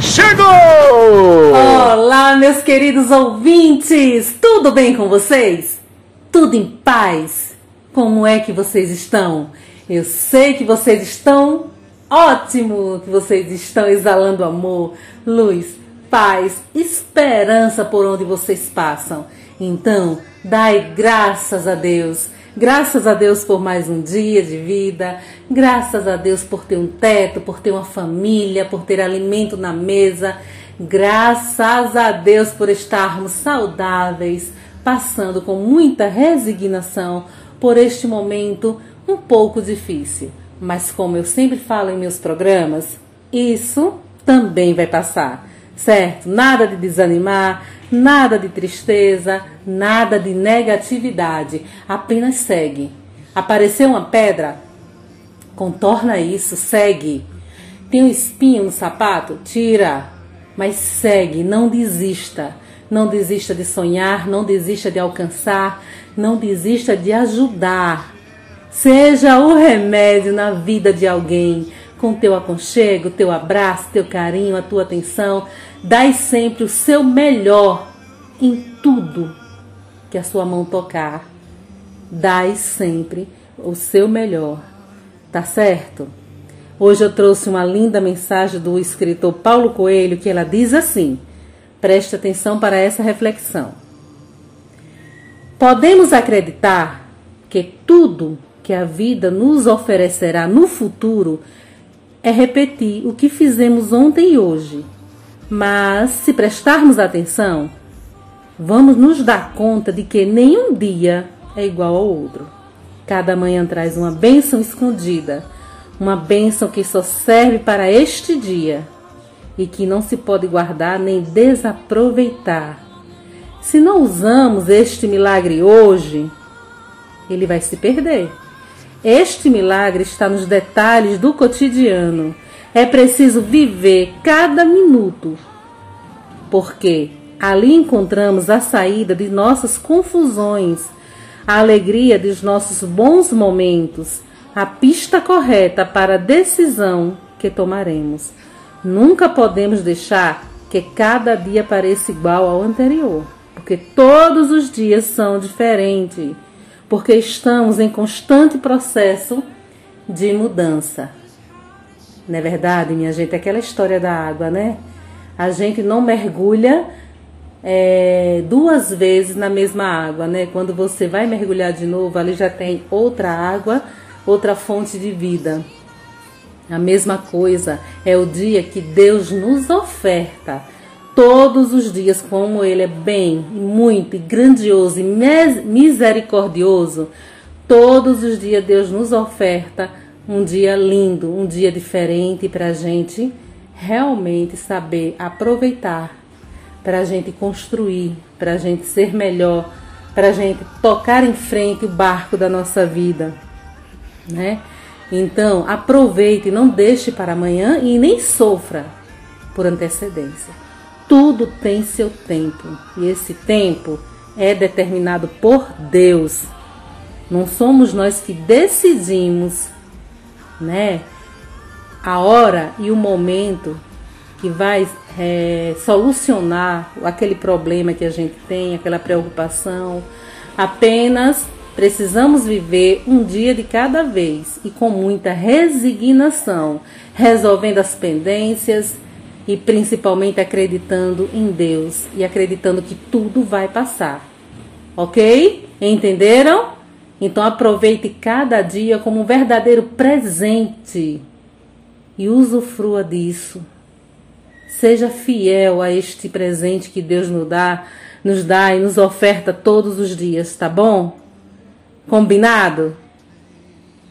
Chegou! Olá, meus queridos ouvintes! Tudo bem com vocês? Tudo em paz? Como é que vocês estão? Eu sei que vocês estão ótimo, que vocês estão exalando amor, luz, paz, esperança por onde vocês passam. Então, dai graças a Deus. Graças a Deus por mais um dia de vida. Graças a Deus por ter um teto, por ter uma família, por ter alimento na mesa. Graças a Deus por estarmos saudáveis, passando com muita resignação por este momento um pouco difícil. Mas como eu sempre falo em meus programas, isso também vai passar, certo? Nada de desanimar, nada de tristeza, nada de negatividade. Apenas segue. Apareceu uma pedra? Contorna isso, segue. Tem um espinho no sapato? Tira. Mas segue, não desista. Não desista de sonhar, não desista de alcançar, não desista de ajudar. Seja o remédio na vida de alguém, com teu aconchego, teu abraço, teu carinho, a tua atenção. Dai sempre o seu melhor em tudo que a sua mão tocar. Dai sempre o seu melhor. Tá certo? Hoje eu trouxe uma linda mensagem do escritor Paulo Coelho que ela diz assim: preste atenção para essa reflexão. Podemos acreditar que tudo que a vida nos oferecerá no futuro é repetir o que fizemos ontem e hoje. Mas, se prestarmos atenção, vamos nos dar conta de que nenhum dia é igual ao outro. Cada manhã traz uma bênção escondida, uma bênção que só serve para este dia e que não se pode guardar nem desaproveitar. Se não usamos este milagre hoje, ele vai se perder. Este milagre está nos detalhes do cotidiano. É preciso viver cada minuto, porque ali encontramos a saída de nossas confusões, a alegria dos nossos bons momentos, a pista correta para a decisão que tomaremos. Nunca podemos deixar que cada dia pareça igual ao anterior, porque todos os dias são diferentes porque estamos em constante processo de mudança. Não é verdade, minha gente? Aquela história da água, né? A gente não mergulha é, duas vezes na mesma água, né? Quando você vai mergulhar de novo, ali já tem outra água, outra fonte de vida. A mesma coisa é o dia que Deus nos oferta todos os dias, como Ele é bem, muito, grandioso e misericordioso, todos os dias Deus nos oferta um dia lindo, um dia diferente para a gente realmente saber aproveitar, para a gente construir, para a gente ser melhor, para a gente tocar em frente o barco da nossa vida, né? Então, aproveite, não deixe para amanhã e nem sofra por antecedência. Tudo tem seu tempo e esse tempo é determinado por Deus. Não somos nós que decidimos, né, a hora e o momento que vai é, solucionar aquele problema que a gente tem, aquela preocupação. Apenas precisamos viver um dia de cada vez e com muita resignação, resolvendo as pendências e principalmente acreditando em Deus e acreditando que tudo vai passar. Ok? Entenderam? Então aproveite cada dia como um verdadeiro presente e usufrua disso. Seja fiel a este presente que Deus nos dá, nos dá e nos oferta todos os dias, tá bom? Combinado?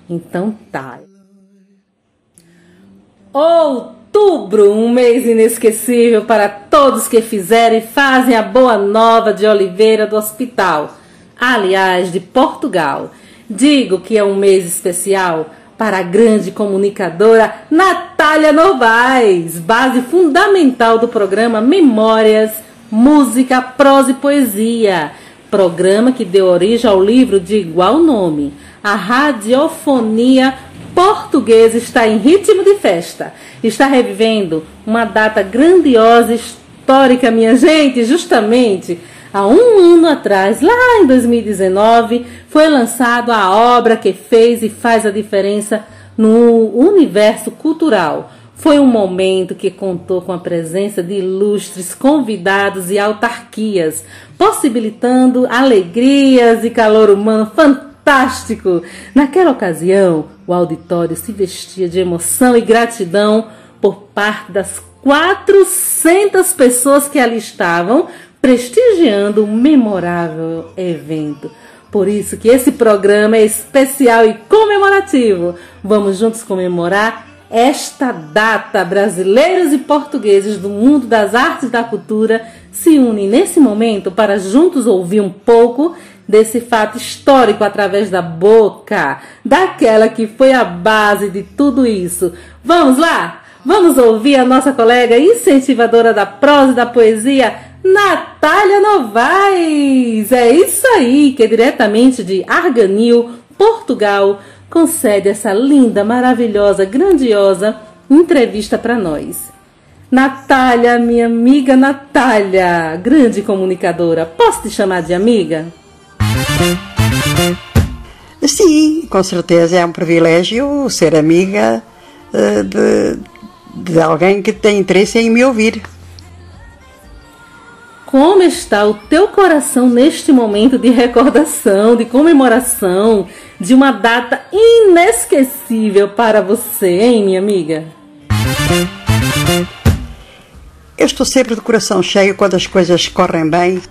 Então tá. Outubro, um mês inesquecível para todos que fizeram e fazem a boa nova de Oliveira do Hospital, aliás, de Portugal. Digo que é um mês especial para a grande comunicadora Natália Novaes, base fundamental do programa Memórias, Música, Prosa e Poesia, programa que deu origem ao livro de igual nome. A radiofonia portuguesa está em ritmo de festa, está revivendo uma data grandiosa, histórica, minha gente, justamente Há um ano atrás, lá em 2019, foi lançada a obra que fez e faz a diferença no universo cultural. Foi um momento que contou com a presença de ilustres convidados e autarquias, possibilitando alegrias e calor humano fantástico. Naquela ocasião, o auditório se vestia de emoção e gratidão por parte das 400 pessoas que ali estavam prestigiando um memorável evento. Por isso que esse programa é especial e comemorativo. Vamos juntos comemorar esta data. Brasileiros e portugueses do mundo das artes e da cultura se unem nesse momento para juntos ouvir um pouco desse fato histórico através da boca daquela que foi a base de tudo isso. Vamos lá? Vamos ouvir a nossa colega incentivadora da prosa e da poesia, Natália Novaes! É isso aí, que é diretamente de Arganil, Portugal, concede essa linda, maravilhosa, grandiosa entrevista para nós. Natália, minha amiga Natália, grande comunicadora, posso te chamar de amiga? Sim, com certeza é um privilégio ser amiga uh, de, de alguém que tem interesse em me ouvir. Como está o teu coração neste momento de recordação, de comemoração, de uma data inesquecível para você, hein, minha amiga? Eu estou sempre de coração cheio quando as coisas correm bem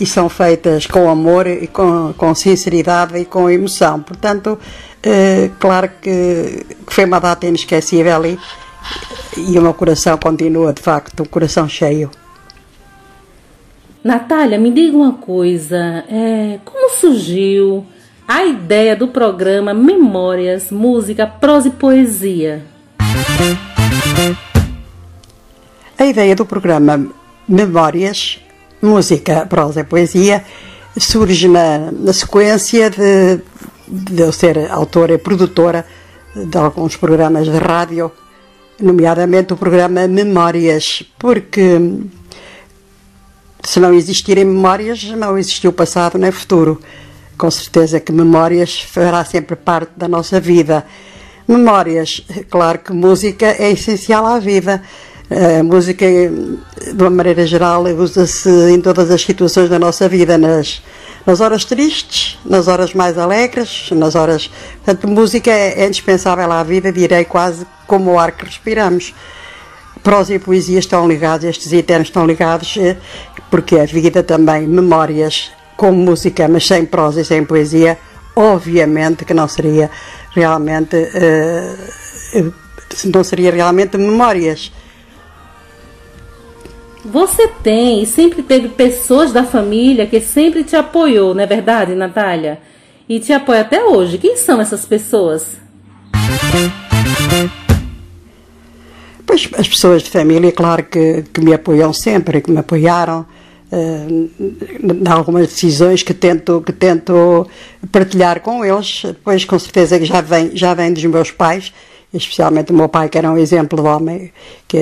e são feitas com amor e com, com sinceridade e com emoção. Portanto, eh, claro que, que, foi uma data inesquecível e, e o meu coração continua, de facto, um coração cheio. Natália, me diga uma coisa: é, como surgiu a ideia do programa Memórias, Música, Prosa e Poesia? A ideia do programa Memórias, Música, Prosa e Poesia surge na, na sequência de, de eu ser autora e produtora de alguns programas de rádio, nomeadamente o programa Memórias, porque se não existirem memórias, não existiu passado nem futuro. Com certeza que memórias fará sempre parte da nossa vida. Memórias, claro que música é essencial à vida. A música, de uma maneira geral, usa-se em todas as situações da nossa vida, nas, nas horas tristes, nas horas mais alegres, nas horas. Portanto, música é, é indispensável à vida, direi quase como o ar que respiramos prosa e poesia estão ligados, estes eternos estão ligados, eh, porque a vida também, memórias com música, mas sem prosa e sem poesia, obviamente que não seria realmente, uh, não seria realmente memórias. Você tem e sempre teve pessoas da família que sempre te apoiou, não é verdade, Natália? E te apoia até hoje. Quem são essas pessoas? Pois as pessoas de família, claro que, que me apoiam sempre, que me apoiaram uh, em algumas decisões que tento, que tento partilhar com eles. Pois com certeza que já vem, já vem dos meus pais, especialmente o meu pai, que era um exemplo de homem que,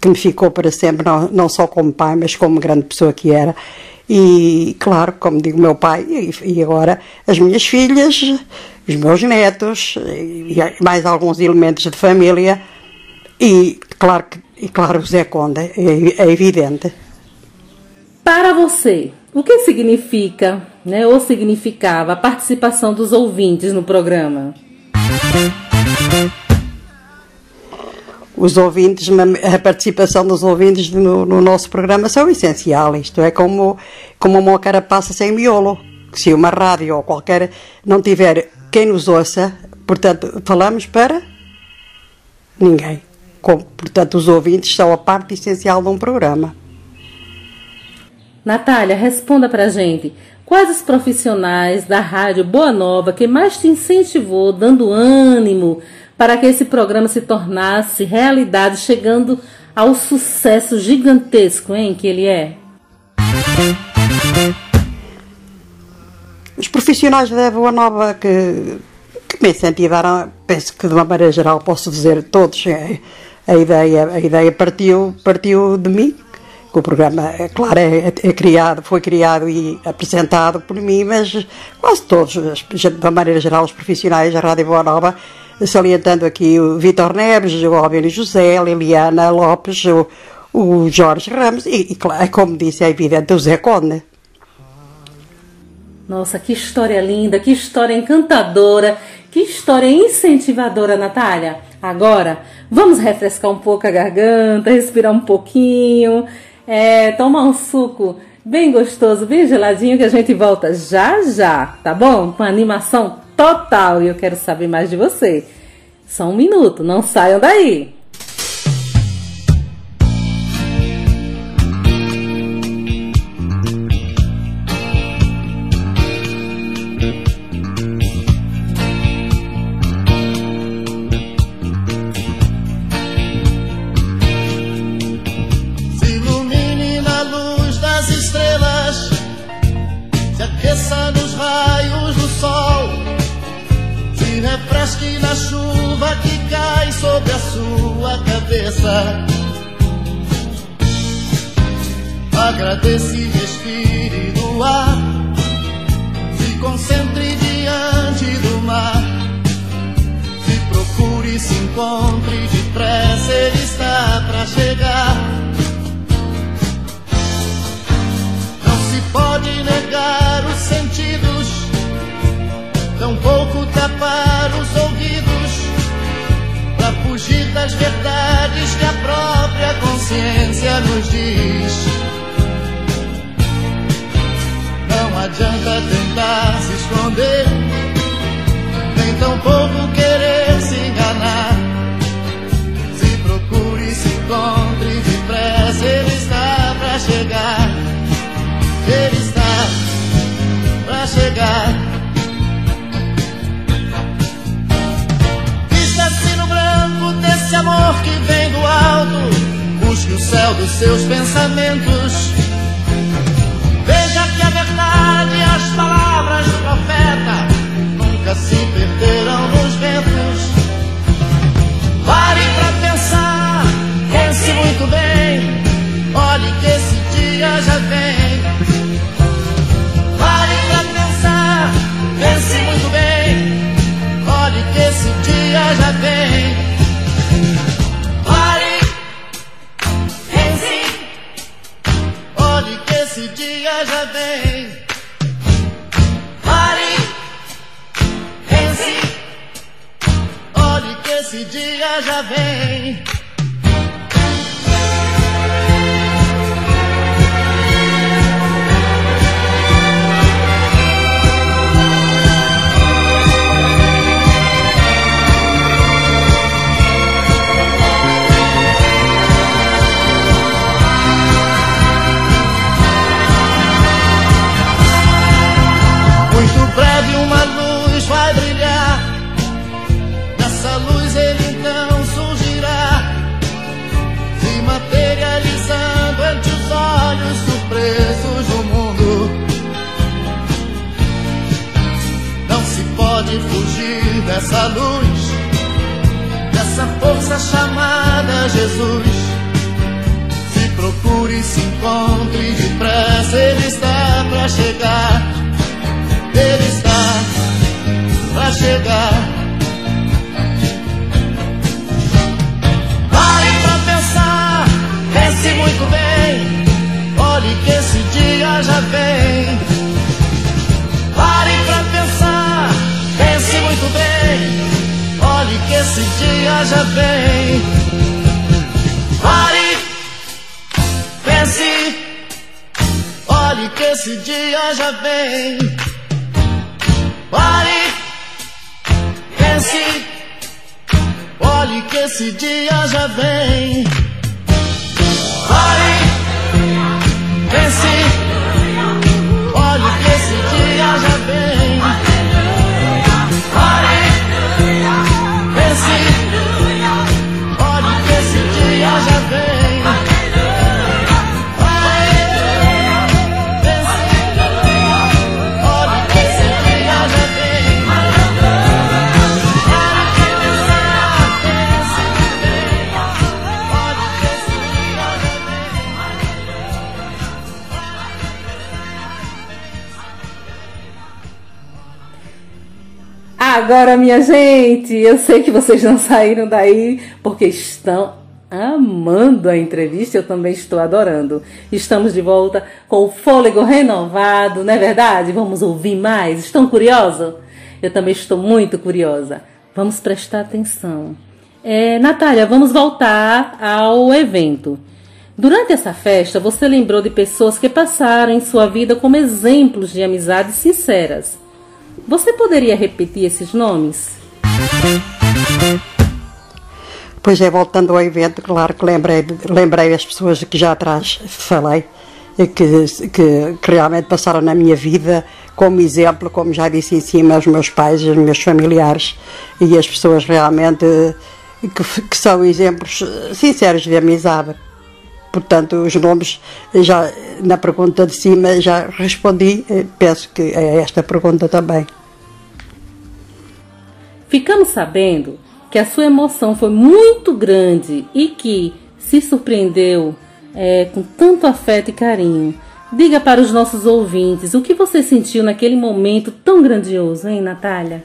que me ficou para sempre, não, não só como pai, mas como grande pessoa que era. E, claro, como digo, meu pai, e, e agora as minhas filhas, os meus netos, e mais alguns elementos de família e, claro que e claro, o Zé Conde, é, é evidente. Para você, o que significa, né, ou significava a participação dos ouvintes no programa? Os ouvintes, a participação dos ouvintes no, no nosso programa são essencial. Isto é como, como uma carapaça sem miolo. Se uma rádio ou qualquer não tiver quem nos ouça, portanto, falamos para ninguém. Como, portanto, os ouvintes são a parte essencial de um programa. Natália, responda pra gente. Quais os profissionais da Rádio Boa Nova que mais te incentivou, dando ânimo para que esse programa se tornasse realidade, chegando ao sucesso gigantesco hein, que ele é? Os profissionais da Boa Nova que, que me incentivaram, penso que de uma maneira geral posso dizer todos, é, a ideia, a ideia partiu, partiu de mim, que o programa, é claro, é, é, criado, foi criado e apresentado por mim, mas quase todos, de uma maneira geral, os profissionais da Rádio Boa Nova, salientando aqui o Vitor Neves, o Albino José, a Liliana Lopes, o, o Jorge Ramos e, e, claro, como disse, é evidente, o Zé Conde. Nossa, que história linda, que história encantadora, que história incentivadora, Natália. Agora, vamos refrescar um pouco a garganta, respirar um pouquinho é, tomar um suco bem gostoso, bem geladinho, que a gente volta já já, tá bom? Com animação total e eu quero saber mais de você. Só um minuto, não saiam daí. Dos seus pensamentos. Veja que a verdade e as palavras do profeta nunca se perderão nos ventos. Pare pra pensar, pense muito bem, olhe que esse dia já já vem. Esse dia já vem. Pare, pense. Olhe que esse dia já vem. Pare, pense. Olhe que esse dia já vem. Agora, minha gente, eu sei que vocês não saíram daí porque estão amando a entrevista, eu também estou adorando. Estamos de volta com o fôlego renovado, não é verdade? Vamos ouvir mais? Estão curiosos? Eu também estou muito curiosa. Vamos prestar atenção. É, Natália, vamos voltar ao evento. Durante essa festa, você lembrou de pessoas que passaram em sua vida como exemplos de amizades sinceras. Você poderia repetir esses nomes? Pois é, voltando ao evento, claro que lembrei, lembrei as pessoas que já atrás falei, que, que, que realmente passaram na minha vida como exemplo, como já disse em cima, os meus pais, os meus familiares e as pessoas realmente que, que são exemplos sinceros de amizade. Portanto, os nomes, já na pergunta de cima, já respondi, eh, penso que é esta pergunta também. Ficamos sabendo que a sua emoção foi muito grande e que se surpreendeu é, com tanto afeto e carinho. Diga para os nossos ouvintes o que você sentiu naquele momento tão grandioso, hein, Natália?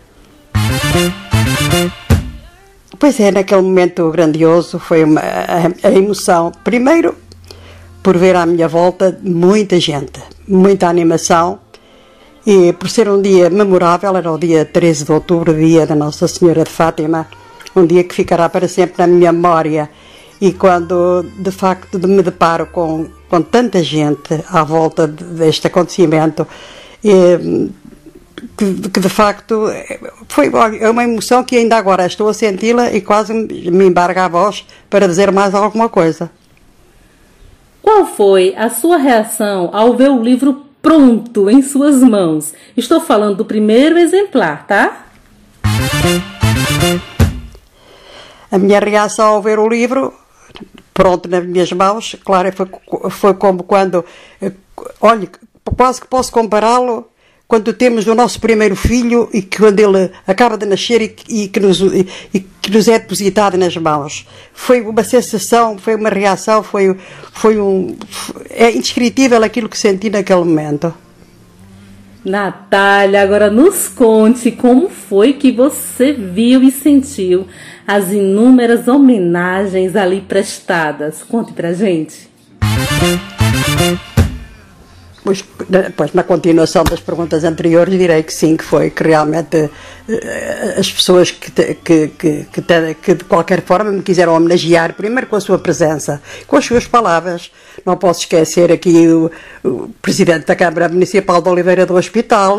Pois é, naquele momento grandioso foi uma, a, a emoção. Primeiro, por ver à minha volta muita gente, muita animação. E por ser um dia memorável, era o dia 13 de outubro, dia da Nossa Senhora de Fátima, um dia que ficará para sempre na minha memória. E quando de facto me deparo com, com tanta gente à volta deste acontecimento, e, que, que, de facto foi uma emoção que ainda agora estou a senti-la e quase me embarga a voz para dizer mais alguma coisa. Qual foi a sua reação ao ver o livro pronto em suas mãos? Estou falando do primeiro exemplar, tá? A minha reação ao ver o livro pronto nas minhas mãos, claro, foi, foi como quando, olha, quase que posso compará-lo quando temos o nosso primeiro filho e que quando ele acaba de nascer e, e, que, nos, e, e, que nos é depositado nas mãos. Foi uma sensação, foi uma reação, foi, foi um. É indescritível aquilo que senti naquele momento. Natália, agora nos conte como foi que você viu e sentiu as inúmeras homenagens ali prestadas. Conte pra gente. Pois, pois, na continuação das perguntas anteriores, direi que sim, que foi que realmente as pessoas que, que, que, que, que de qualquer forma me quiseram homenagear, primeiro com a sua presença, com as suas palavras. Não posso esquecer aqui o, o Presidente da Câmara Municipal de Oliveira do Hospital,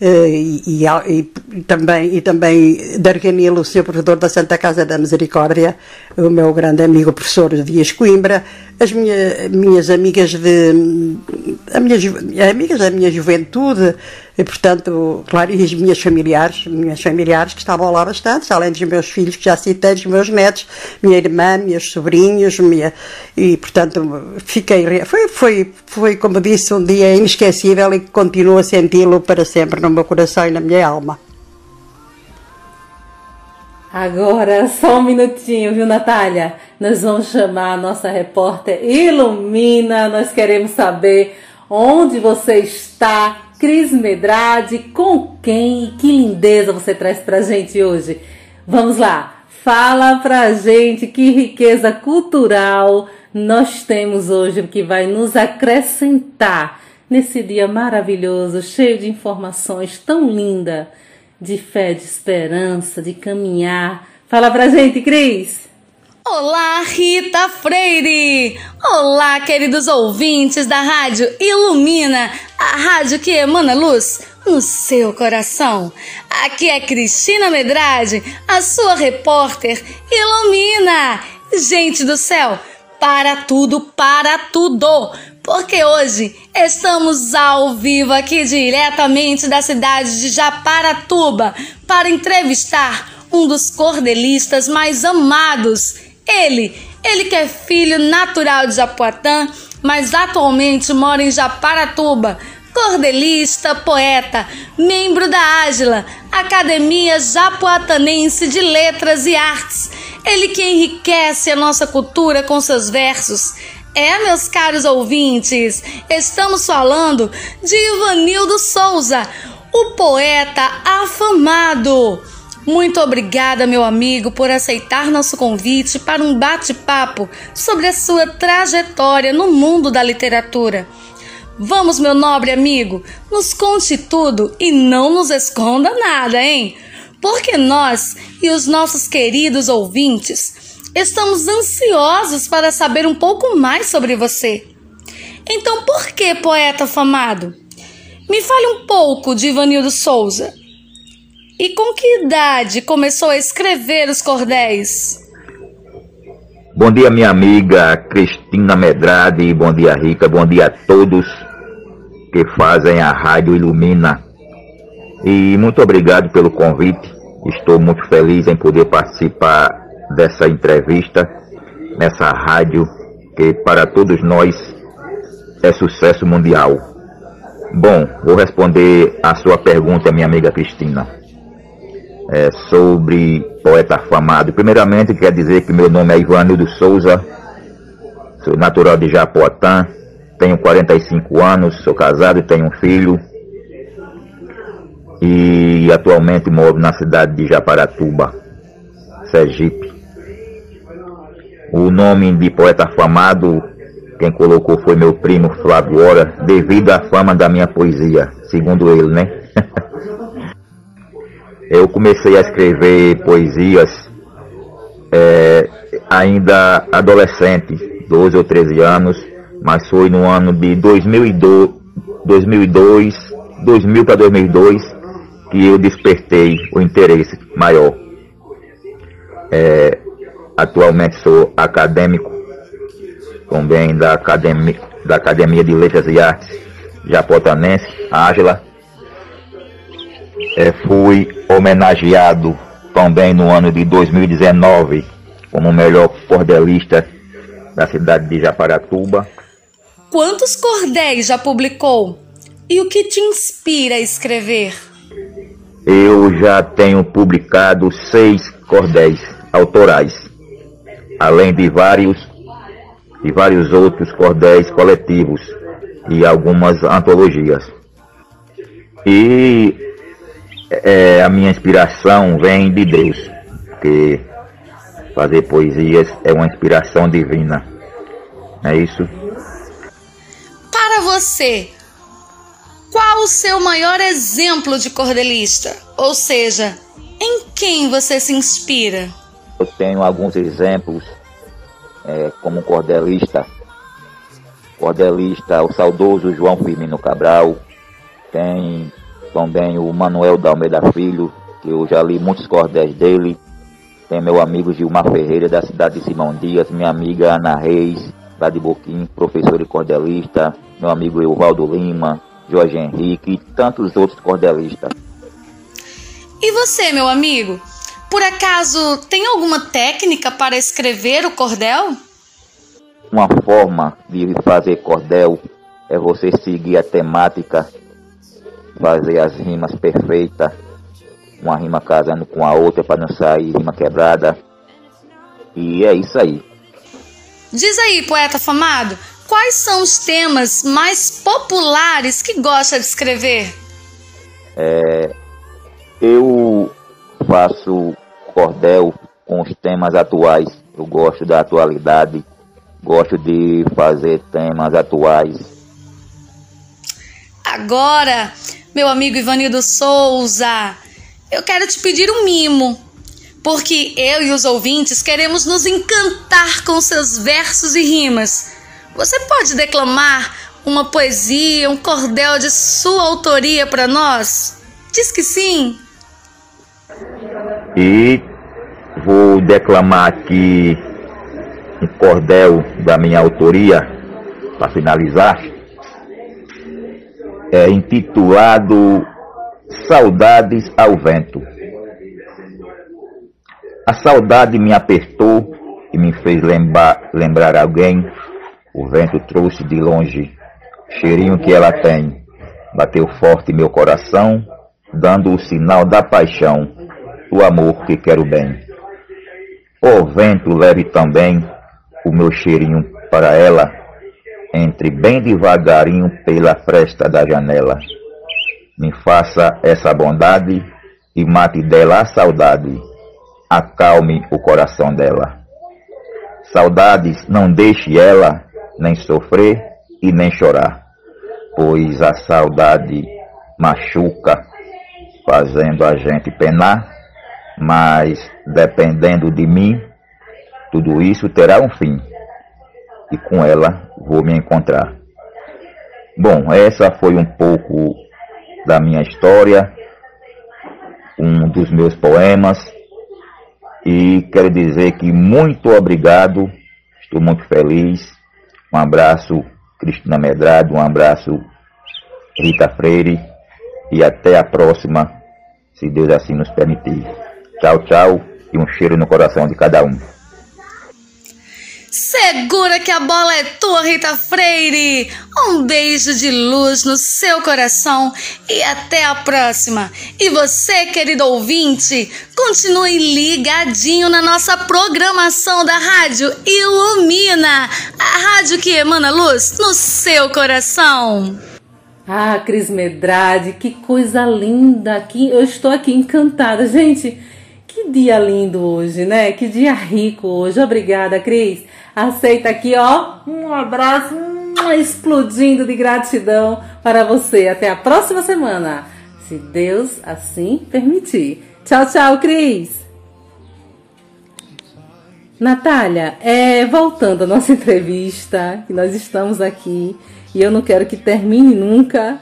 e, e, e, também, e também Darganilo, o Sr. Provedor da Santa Casa da Misericórdia, o meu grande amigo professor Dias Coimbra, as minha, minhas amigas de a minha, amigas da minha juventude, e, portanto, claro, e as minhas familiares, minhas familiares que estavam lá bastante, além dos meus filhos que já citei, dos meus netos, minha irmã, meus sobrinhos, minha, e portanto fiquei, foi, foi, foi como disse, um dia inesquecível e continuo a senti-lo para sempre no meu coração e na minha alma. Agora, só um minutinho, viu, Natália? Nós vamos chamar a nossa repórter Ilumina. Nós queremos saber onde você está, Cris Medrade, com quem e que lindeza você traz pra gente hoje. Vamos lá, fala pra gente que riqueza cultural nós temos hoje que vai nos acrescentar nesse dia maravilhoso, cheio de informações tão linda, de fé, de esperança, de caminhar. Fala pra gente, Cris! Olá, Rita Freire! Olá, queridos ouvintes da Rádio Ilumina, a rádio que emana luz no seu coração. Aqui é Cristina Medrade, a sua repórter Ilumina. Gente do céu, para tudo, para tudo! Porque hoje estamos ao vivo aqui diretamente da cidade de Japaratuba para entrevistar um dos cordelistas mais amados ele, ele que é filho natural de Japoatã, mas atualmente mora em Japaratuba, cordelista, poeta, membro da Ágila, Academia Japoatanense de Letras e Artes. Ele que enriquece a nossa cultura com seus versos. É, meus caros ouvintes, estamos falando de Ivanildo Souza, o poeta afamado. Muito obrigada, meu amigo, por aceitar nosso convite para um bate-papo sobre a sua trajetória no mundo da literatura. Vamos, meu nobre amigo, nos conte tudo e não nos esconda nada, hein? Porque nós e os nossos queridos ouvintes estamos ansiosos para saber um pouco mais sobre você. Então, por que poeta afamado? Me fale um pouco de Ivanildo Souza. E com que idade começou a escrever os cordéis? Bom dia, minha amiga Cristina Medrade, bom dia, Rica, bom dia a todos que fazem a Rádio Ilumina. E muito obrigado pelo convite. Estou muito feliz em poder participar dessa entrevista nessa rádio que para todos nós é sucesso mundial. Bom, vou responder a sua pergunta, minha amiga Cristina é, sobre poeta afamado. Primeiramente, quer dizer que meu nome é Ivanildo Souza, sou natural de Japoatã, tenho 45 anos, sou casado e tenho um filho. E atualmente moro na cidade de Japaratuba, Sergipe. O nome de poeta afamado, quem colocou foi meu primo Flávio Ora, devido à fama da minha poesia, segundo ele, né? Eu comecei a escrever poesias é, ainda adolescente, 12 ou 13 anos, mas foi no ano de 2002, 2002 2000 para 2002 que eu despertei o interesse maior. É, atualmente sou acadêmico também da Academia, da Academia de Letras e Artes Japotanense, Ágila, é, fui homenageado também no ano de 2019 como o melhor cordelista da cidade de Japaratuba. Quantos cordéis já publicou? E o que te inspira a escrever? Eu já tenho publicado seis cordéis autorais, além de vários e vários outros cordéis coletivos e algumas antologias. E é, a minha inspiração vem de Deus, porque fazer poesias é uma inspiração divina. É isso? Para você, qual o seu maior exemplo de cordelista? Ou seja, em quem você se inspira? Eu tenho alguns exemplos é, como cordelista. Cordelista, o saudoso João Firmino Cabral. Tem também o Manuel da Almeida Filho, que eu já li muitos cordéis dele. Tem meu amigo Gilmar Ferreira, da cidade de Simão Dias, minha amiga Ana Reis, lá de Boquim, professor e cordelista, meu amigo Evaldo Lima, Jorge Henrique e tantos outros cordelistas. E você, meu amigo? Por acaso tem alguma técnica para escrever o cordel? Uma forma de fazer cordel é você seguir a temática fazer as rimas perfeitas, uma rima casando com a outra para não sair rima quebrada. E é isso aí. Diz aí, poeta famado, quais são os temas mais populares que gosta de escrever? É, eu faço cordel com os temas atuais. Eu gosto da atualidade. Gosto de fazer temas atuais. Agora, meu amigo Ivanildo Souza, eu quero te pedir um mimo, porque eu e os ouvintes queremos nos encantar com seus versos e rimas. Você pode declamar uma poesia, um cordel de sua autoria para nós? Diz que sim. E vou declamar aqui um cordel da minha autoria para finalizar. É intitulado Saudades ao Vento. A saudade me apertou e me fez lembrar, lembrar alguém. O vento trouxe de longe cheirinho que ela tem. Bateu forte meu coração, dando o sinal da paixão, do amor que quero bem. O vento leve também o meu cheirinho para ela, entre bem devagarinho pela fresta da janela. Me faça essa bondade e mate dela a saudade, acalme o coração dela. Saudades, não deixe ela nem sofrer e nem chorar, pois a saudade machuca, fazendo a gente penar, mas dependendo de mim, tudo isso terá um fim, e com ela vou me encontrar. Bom, essa foi um pouco da minha história, um dos meus poemas, e quero dizer que muito obrigado, estou muito feliz. Um abraço, Cristina Medrado, um abraço, Rita Freire, e até a próxima, se Deus assim nos permitir. Tchau, tchau, e um cheiro no coração de cada um. Segura que a bola é tua, Rita Freire! Um beijo de luz no seu coração e até a próxima! E você, querido ouvinte, continue ligadinho na nossa programação da Rádio Ilumina a rádio que emana luz no seu coração. Ah, Cris Medrade, que coisa linda! Aqui, eu estou aqui encantada, gente. Que dia lindo hoje, né? Que dia rico hoje. Obrigada, Cris. Aceita aqui, ó, um abraço explodindo de gratidão para você. Até a próxima semana, se Deus assim permitir. Tchau, tchau, Cris. Natália, é, voltando à nossa entrevista, que nós estamos aqui e eu não quero que termine nunca.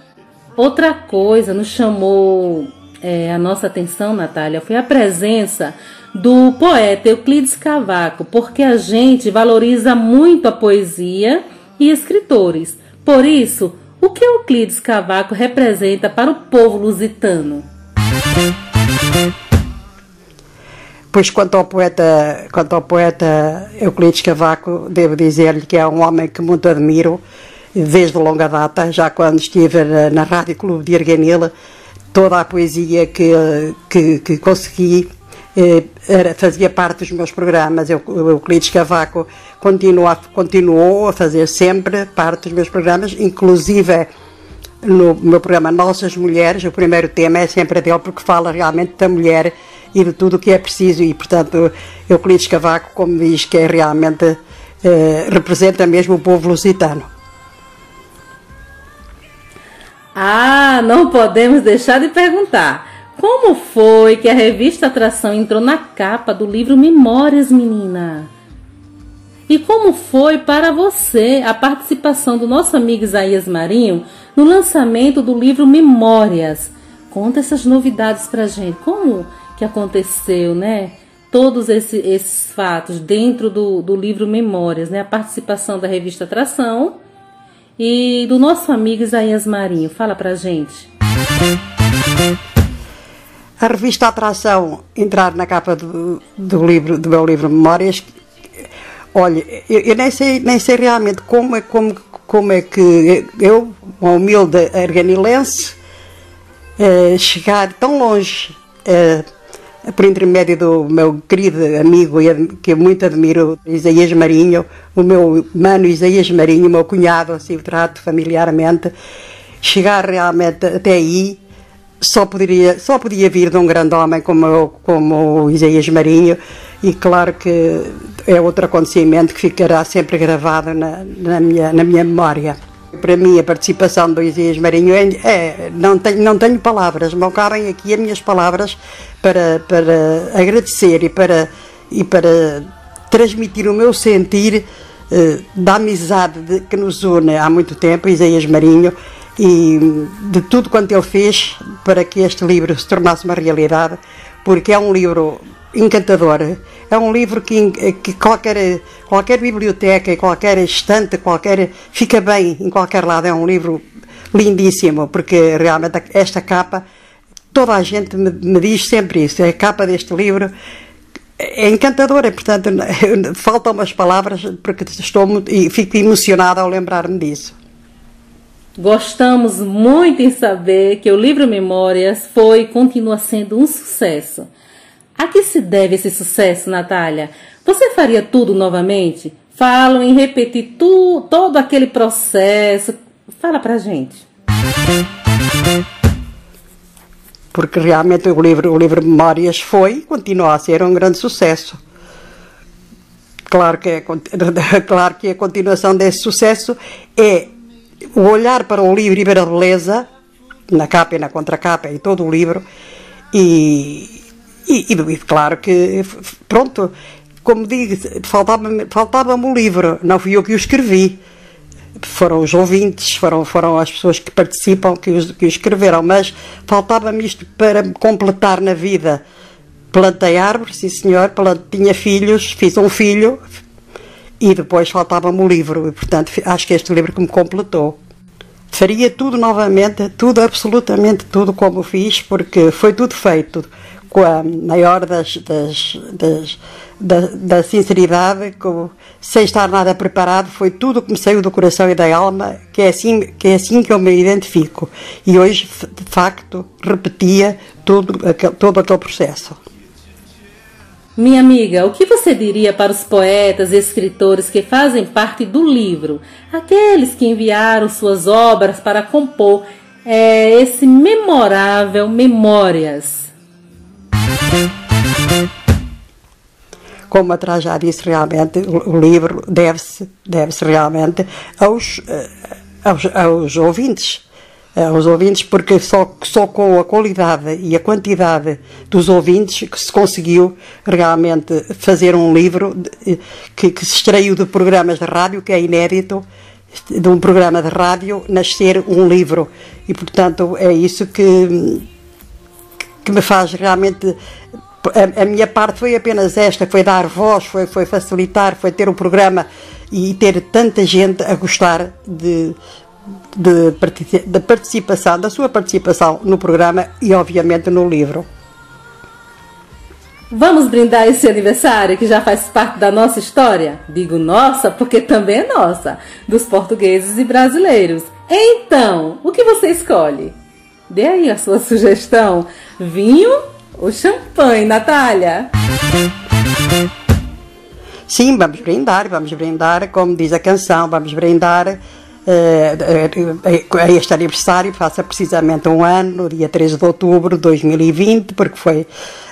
Outra coisa nos chamou é, a nossa atenção, Natália, foi a presença do poeta Euclides Cavaco, porque a gente valoriza muito a poesia e escritores. Por isso, o que Euclides Cavaco representa para o povo lusitano? Pois quanto ao poeta, quanto ao poeta Euclides Cavaco, devo dizer-lhe que é um homem que muito admiro desde longa data, já quando estive na, Rádio Clube de Arganil, toda a poesia que, que, que consegui eh, era, fazia parte dos meus programas. Eu, o Euclides Cavaco continua, continuou a fazer sempre parte dos meus programas, inclusive no meu programa Nossas Mulheres, o primeiro tema é sempre dele porque fala realmente da mulher e de tudo o que é preciso e, portanto, Euclides Cavaco, como diz, que é realmente eh, representa mesmo o povo lusitano. Ah, não podemos deixar de perguntar. Como foi que a revista Atração entrou na capa do livro Memórias, menina? E como foi para você a participação do nosso amigo Isaías Marinho no lançamento do livro Memórias? Conta essas novidades pra gente. Como que aconteceu, né? Todos esses, esses fatos dentro do, do livro Memórias, né? A participação da revista Atração e do nosso amigo Isaías Marinho. Fala pra gente. A revista Atração entrar na capa do, do livro do meu livro Memórias. Olha, eu, eu, nem sei nem sei realmente como é como como é que eu, uma humilde arganilense, eh, chegar tão longe eh, por intermédio do meu querido amigo que eu muito admiro, Isaías Marinho, o meu mano Isaías Marinho, meu cunhado, assim o trato familiarmente, chegar realmente até aí só poderia só podia vir de um grande homem como eu, como o Isaías Marinho e claro que é outro acontecimento que ficará sempre gravado na, na, minha, na minha memória. Para mim, a participação do Isaías Marinho é, é, não, tenho, não tenho palavras, não cabem aqui as minhas palavras para, para agradecer e para, e para transmitir o meu sentir eh, da amizade de, que nos une há muito tempo, Isaías Marinho, e de tudo quanto ele fez para que este livro se tornasse uma realidade, porque é um livro encantador. É um livro que, que qualquer, qualquer biblioteca, qualquer estante, qualquer fica bem em qualquer lado. É um livro lindíssimo, porque realmente esta capa, toda a gente me, me diz sempre isso. A capa deste livro é encantadora, portanto, faltam umas palavras porque estou e fico emocionada ao lembrar-me disso. Gostamos muito em saber que o livro Memórias foi e continua sendo um sucesso. A que se deve esse sucesso, Natália? Você faria tudo novamente? Falam em repetir tu, todo aquele processo. Fala pra gente. Porque realmente o livro, o livro Memórias foi e continua a ser um grande sucesso. Claro que, é, claro que a continuação desse sucesso é o olhar para o livro e ver a beleza, na capa e na contracapa e todo o livro, e, e, e, claro que, pronto, como digo, faltava-me faltava o livro, não fui eu que o escrevi. Foram os ouvintes, foram, foram as pessoas que participam, que, os, que o escreveram, mas faltava-me isto para completar na vida. Plantei árvores, sim senhor, tinha filhos, fiz um filho e depois faltava-me o livro, e portanto acho que este livro que me completou. Faria tudo novamente, tudo, absolutamente tudo como fiz, porque foi tudo feito com a maior das, das, das da, da, sinceridade, com, sem estar nada preparado, foi tudo que me saiu do coração e da alma, que é assim que, é assim que eu me identifico. E hoje, de facto, repetia todo todo aquele processo. Minha amiga, o que você diria para os poetas e escritores que fazem parte do livro, aqueles que enviaram suas obras para compor é, esse memorável Memórias? Como a disse, realmente o, livro deve-se deve realmente aos, eh, aos, aos ouvintes aos ouvintes, porque só, só com a qualidade e a quantidade dos ouvintes que se conseguiu realmente fazer um livro que, que se extraiu de programas de rádio, que é inédito, de um programa de rádio, nascer um livro. E, portanto, é isso que, que me faz realmente a, a, minha parte foi apenas esta, foi dar voz, foi, foi facilitar, foi ter um programa e ter tanta gente a gostar de, de, de participação, da sua participação no programa e obviamente no livro. Vamos brindar esse aniversário que já faz parte da nossa história? Digo nossa porque também é nossa, dos portugueses e brasileiros. Então, o que você escolhe? Dê aí a sua sugestão. Vinho ou champanhe, Natália? Sim, vamos brindar, vamos brindar, como diz a canção, vamos brindar este aniversário, faça precisamente um ano, no dia 13 de outubro de 2020, porque foi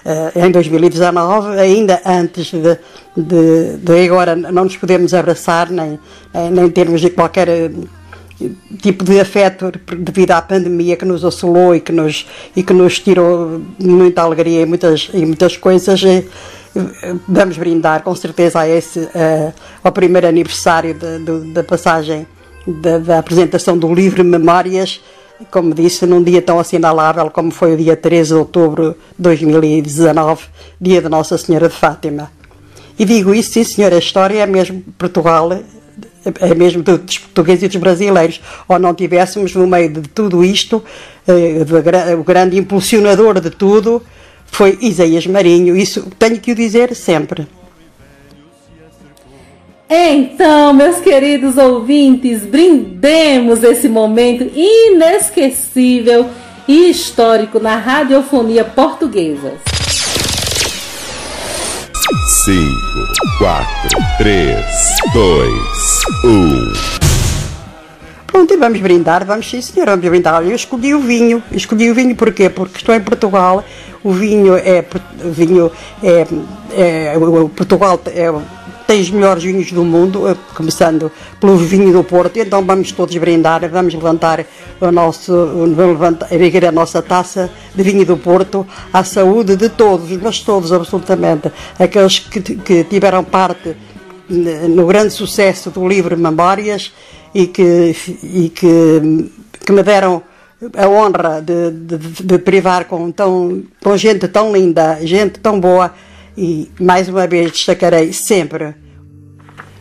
eh, em 2019, ainda antes de, de, de agora não nos podemos abraçar, nem, nem termos qualquer tipo de afeto devido à pandemia que nos assolou e que nos, e que nos tirou muita alegria e muitas, e muitas coisas. Vamos brindar com certeza a esse, uh, ao primeiro aniversário de, de, da passagem da, da, apresentação do livro Memórias, como disse, num dia tão assinalável como foi o dia 13 de outubro de 2019, dia de Nossa Senhora de Fátima. E digo isso, sim senhor, a história é mesmo Portugal é mesmo dos portugueses e dos brasileiros, ou não tivéssemos no meio de tudo isto, eh, o grande impulsionador de tudo foi Isaías Marinho, isso tenho que o dizer sempre. Então, meus queridos ouvintes, brindemos esse momento inesquecível e histórico na radiofonia portuguesa. 5, 4, 3, 2, 1. Pronto, e vamos brindar, vamos sim senhor, vamos brindar. Eu escolhi o vinho, escolhi o vinho porquê? Porque estou em Portugal, o vinho é, o vinho é, é o Portugal é tem os melhores vinhos do mundo, eh, começando pelo vinho do Porto. Então vamos todos brindar, vamos levantar o nosso, vamos levantar, erguer a nossa taça de vinho do Porto à saúde de todos, mas todos absolutamente, aqueles que, que tiveram parte no grande sucesso do livro Memórias e que, e que, que me deram a honra de, de, de, privar com, tão, com gente tão linda, gente tão boa e mais uma vez destacarei sempre.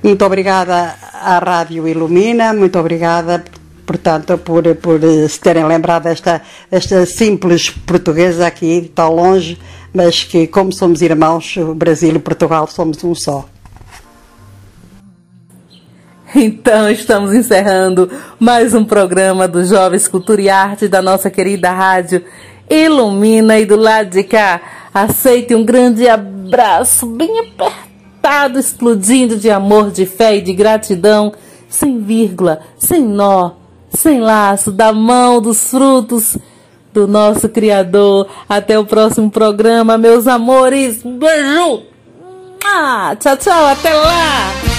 Muito obrigada à Rádio Ilumina, muito obrigada, portanto, por, por se terem lembrado esta, esta simples portuguesa aqui, tão longe, mas que, como somos irmãos, Brasil e Portugal somos um só. Então, estamos encerrando mais um programa do Jovens Cultura e Arte da nossa querida rádio Ilumina e do lado de cá. Aceite um grande abraço, bem apertado, explodindo de amor, de fé e de gratidão, sem vírgula, sem nó, sem laço, da mão dos frutos do nosso Criador. Até o próximo programa, meus amores. Beijo! Ah, tchau, tchau, até lá!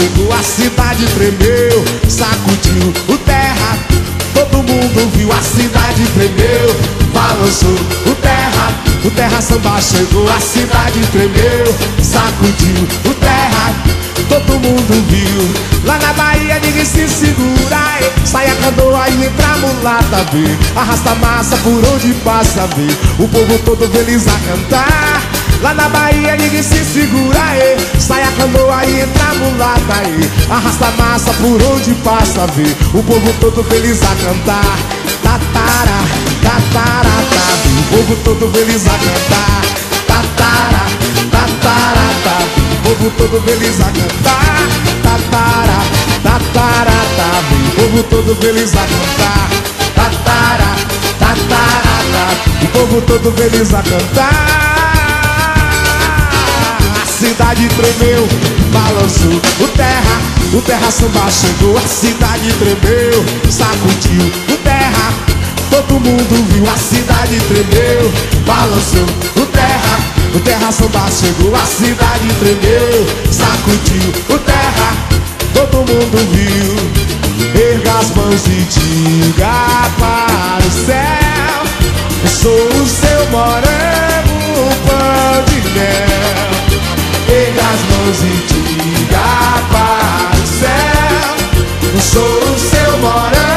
Chegou, a cidade tremeu, sacudiu o terra, todo mundo viu, a cidade tremeu, balançou o terra, o terra samba chegou, a cidade tremeu, sacudiu o terra, todo mundo viu. Lá na Bahia ninguém se segura, sai a canoa e entra a mulata, vê, arrasta massa por onde passa, vê, o povo todo feliz a cantar. Lá na Bahia ninguém se segura, aí Sai a canoa e entra mulata, aí. Arrasta a massa por onde passa, vê. O povo todo feliz a cantar. Tatara, tatara, tá O povo todo feliz a cantar. Tatara, tatara, tá O povo todo feliz a cantar. Tatara, tatara, tá O povo todo feliz a cantar. Tatara, tatara, tá O povo todo feliz a cantar cidade tremeu, balançou o terra, o terra samba chegou, a cidade tremeu, sacudiu o terra, todo mundo viu, a cidade tremeu, balançou o terra, o terra samba chegou, a cidade tremeu, sacudiu o terra, todo mundo viu, erga as mãos e diga para o céu, eu sou o seu morango, pão de mel erga as mãos e diga para o céu Eu sou o seu morango,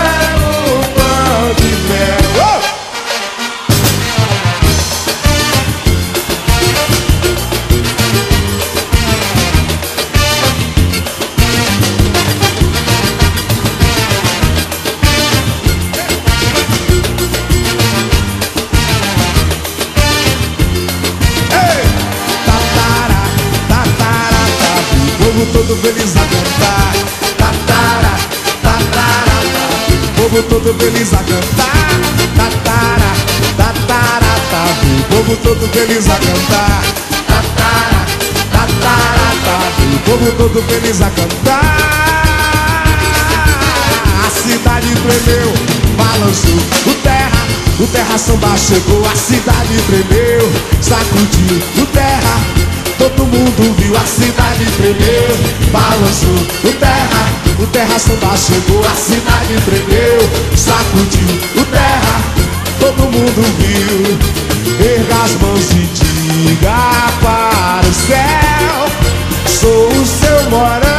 todo feliz a cantar. Tatara, tatara, o povo todo feliz a cantar. Tatara, tatara, o povo todo feliz a cantar. Tatara, tatara, o povo todo feliz a cantar. A cidade tremeu, balançou o terra. O terra samba chegou, a cidade tremeu, sacudiu o terra. Todo mundo viu a cidade tremeu, Balançou o terra, o terra samba chegou. A cidade tremeu, sacudiu o terra. Todo mundo viu. Erga as mãos e diga para o céu Sou o seu morador.